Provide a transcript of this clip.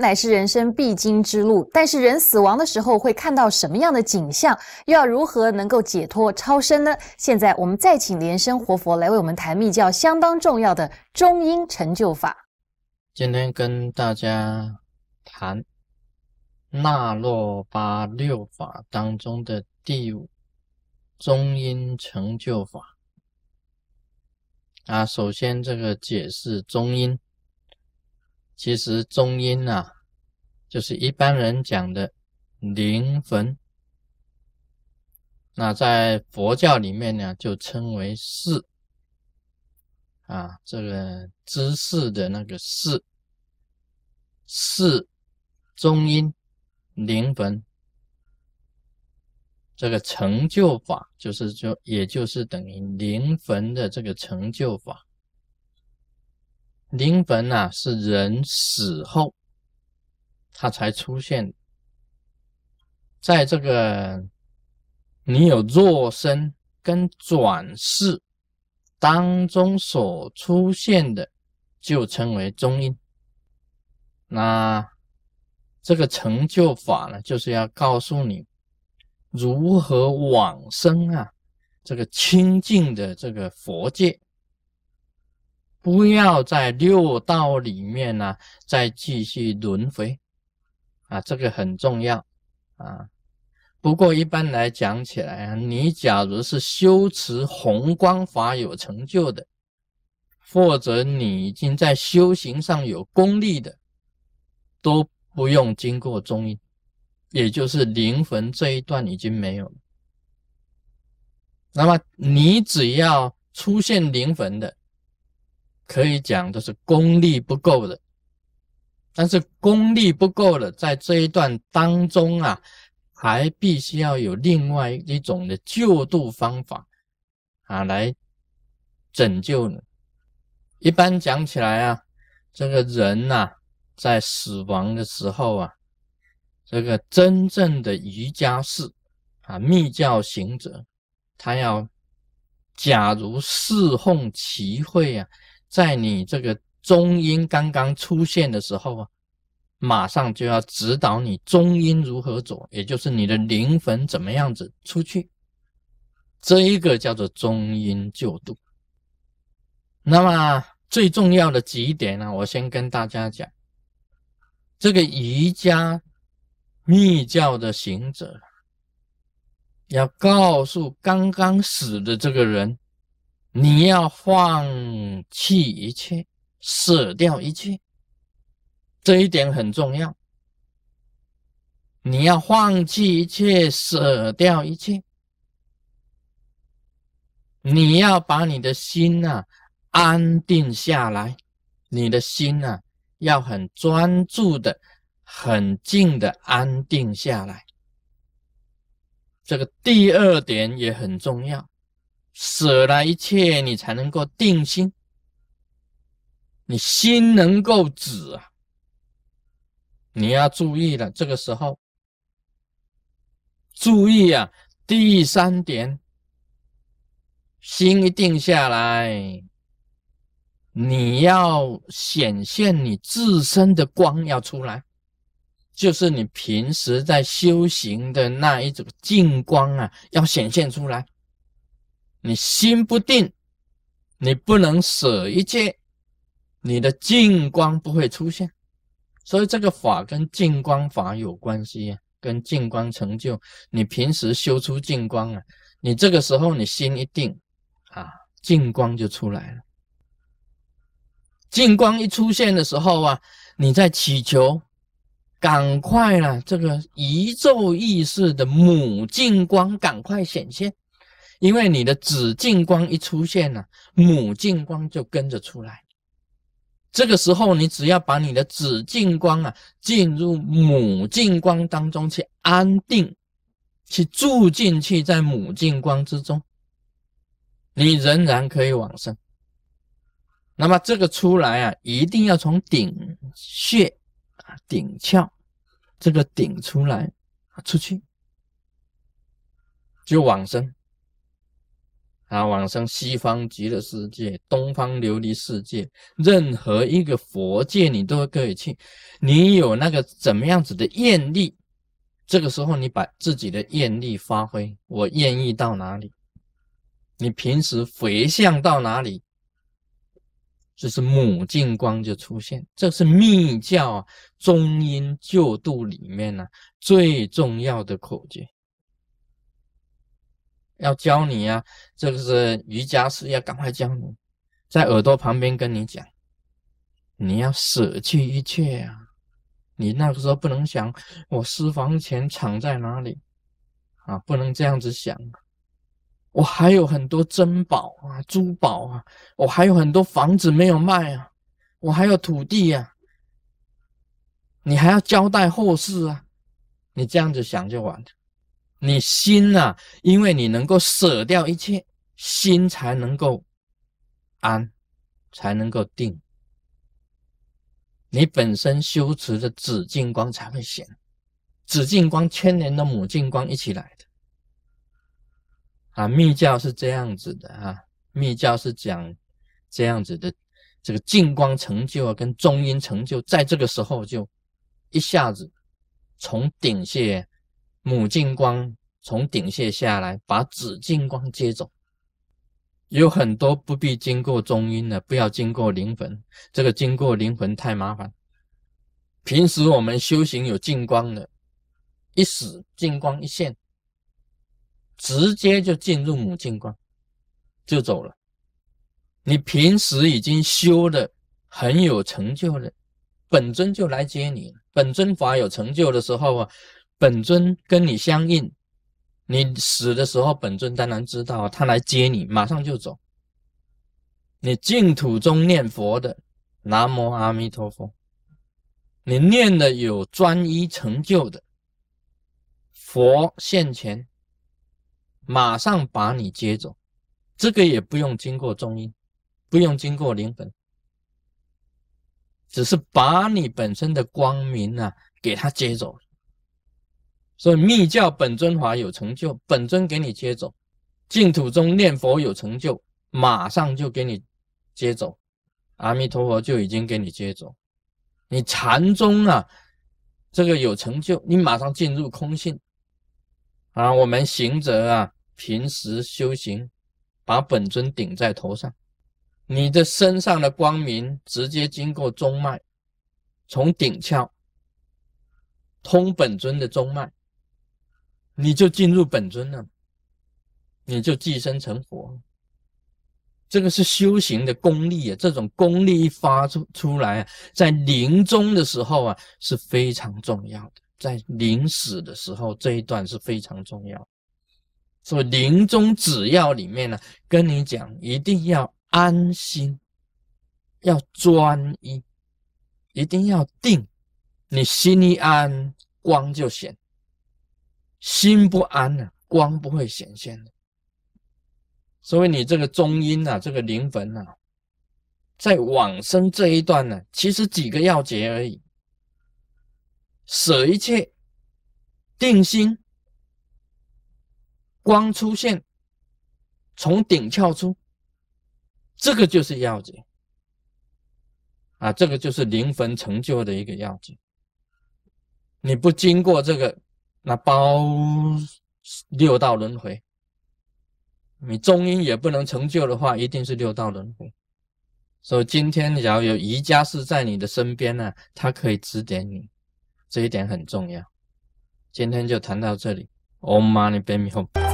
乃是人生必经之路，但是人死亡的时候会看到什么样的景象？又要如何能够解脱超生呢？现在我们再请莲生活佛来为我们谈密教相当重要的中阴成就法。今天跟大家谈那洛巴六法当中的第五中阴成就法。啊，首先这个解释中阴。其实中阴啊，就是一般人讲的灵魂。那在佛教里面呢，就称为是啊，这个知识的那个识，识中阴灵魂。这个成就法，就是就，也就是等于灵魂的这个成就法。灵魂啊，是人死后，它才出现。在这个你有若身跟转世当中所出现的，就称为中阴。那这个成就法呢，就是要告诉你如何往生啊，这个清净的这个佛界。不要在六道里面呢，再继续轮回啊，这个很重要啊。不过一般来讲起来啊，你假如是修持宏光法有成就的，或者你已经在修行上有功力的，都不用经过中阴，也就是灵魂这一段已经没有了。那么你只要出现灵魂的。可以讲的是功力不够的，但是功力不够了，在这一段当中啊，还必须要有另外一种的救度方法啊，来拯救你。一般讲起来啊，这个人呐，在死亡的时候啊，这个真正的瑜伽士啊，密教行者，他要假如侍奉齐会啊。在你这个中阴刚刚出现的时候啊，马上就要指导你中阴如何走，也就是你的灵魂怎么样子出去，这一个叫做中阴救度。那么最重要的几点呢，我先跟大家讲，这个瑜伽密教的行者要告诉刚刚死的这个人。你要放弃一切，舍掉一切，这一点很重要。你要放弃一切，舍掉一切，你要把你的心呐安定下来，你的心呐要很专注的、很静的安定下来。这个第二点也很重要。舍了一切，你才能够定心，你心能够止啊！你要注意了，这个时候注意啊！第三点，心一定下来，你要显现你自身的光要出来，就是你平时在修行的那一种净光啊，要显现出来。你心不定，你不能舍一切，你的净光不会出现。所以这个法跟净光法有关系啊，跟净光成就。你平时修出净光啊，你这个时候你心一定啊，净光就出来了。净光一出现的时候啊，你在祈求，赶快了，这个宇宙意识的母净光赶快显现。因为你的子净光一出现了，母净光就跟着出来。这个时候，你只要把你的子净光啊进入母净光当中去安定，去住进去，在母净光之中，你仍然可以往生。那么这个出来啊，一定要从顶穴啊顶窍这个顶出来出去，就往生。啊，往生西方极乐世界、东方琉璃世界，任何一个佛界你都可以去。你有那个怎么样子的愿力，这个时候你把自己的愿力发挥，我愿意到哪里？你平时回向到哪里？就是母净光就出现。这是密教中阴救度里面呢最重要的口诀。要教你啊，这个是瑜伽师要赶快教你，在耳朵旁边跟你讲，你要舍弃一切啊！你那个时候不能想我私房钱藏在哪里啊，不能这样子想。我还有很多珍宝啊，珠宝啊，我还有很多房子没有卖啊，我还有土地啊，你还要交代后事啊，你这样子想就完了。你心呐，因为你能够舍掉一切，心才能够安，才能够定。你本身修持的紫净光才会显，紫净光千年的母净光一起来的。啊，密教是这样子的啊，密教是讲这样子的，这个净光成就啊，跟中阴成就，在这个时候就一下子从顶谢。母净光从顶卸下来，把子净光接走。有很多不必经过中阴的，不要经过灵魂。这个经过灵魂太麻烦。平时我们修行有净光的，一死净光一现，直接就进入母净光，就走了。你平时已经修的很有成就了，本尊就来接你。本尊法有成就的时候啊。本尊跟你相应，你死的时候，本尊当然知道，他来接你，马上就走。你净土中念佛的，南无阿弥陀佛，你念的有专一成就的，佛现前，马上把你接走，这个也不用经过中阴，不用经过灵魂，只是把你本身的光明啊，给他接走。所以密教本尊法有成就，本尊给你接走；净土中念佛有成就，马上就给你接走。阿弥陀佛就已经给你接走。你禅宗啊，这个有成就，你马上进入空性啊。我们行者啊，平时修行，把本尊顶在头上，你的身上的光明直接经过中脉，从顶窍通本尊的中脉。你就进入本尊了，你就寄生成佛。这个是修行的功力啊！这种功力一发出出来啊，在临终的时候啊是非常重要的，在临死的时候这一段是非常重要。所以临终只要里面呢，跟你讲一定要安心，要专一，一定要定。你心一安，光就显。心不安呢，光不会显现的。所以你这个中阴啊，这个灵魂啊，在往生这一段呢，其实几个要诀而已：舍一切，定心，光出现，从顶窍出，这个就是要诀啊，这个就是灵魂成就的一个要诀。你不经过这个。那包六道轮回，你中阴也不能成就的话，一定是六道轮回。所以今天只要有瑜伽士在你的身边呢，他可以指点你，这一点很重要。今天就谈到这里。Om Mani Padme Hum。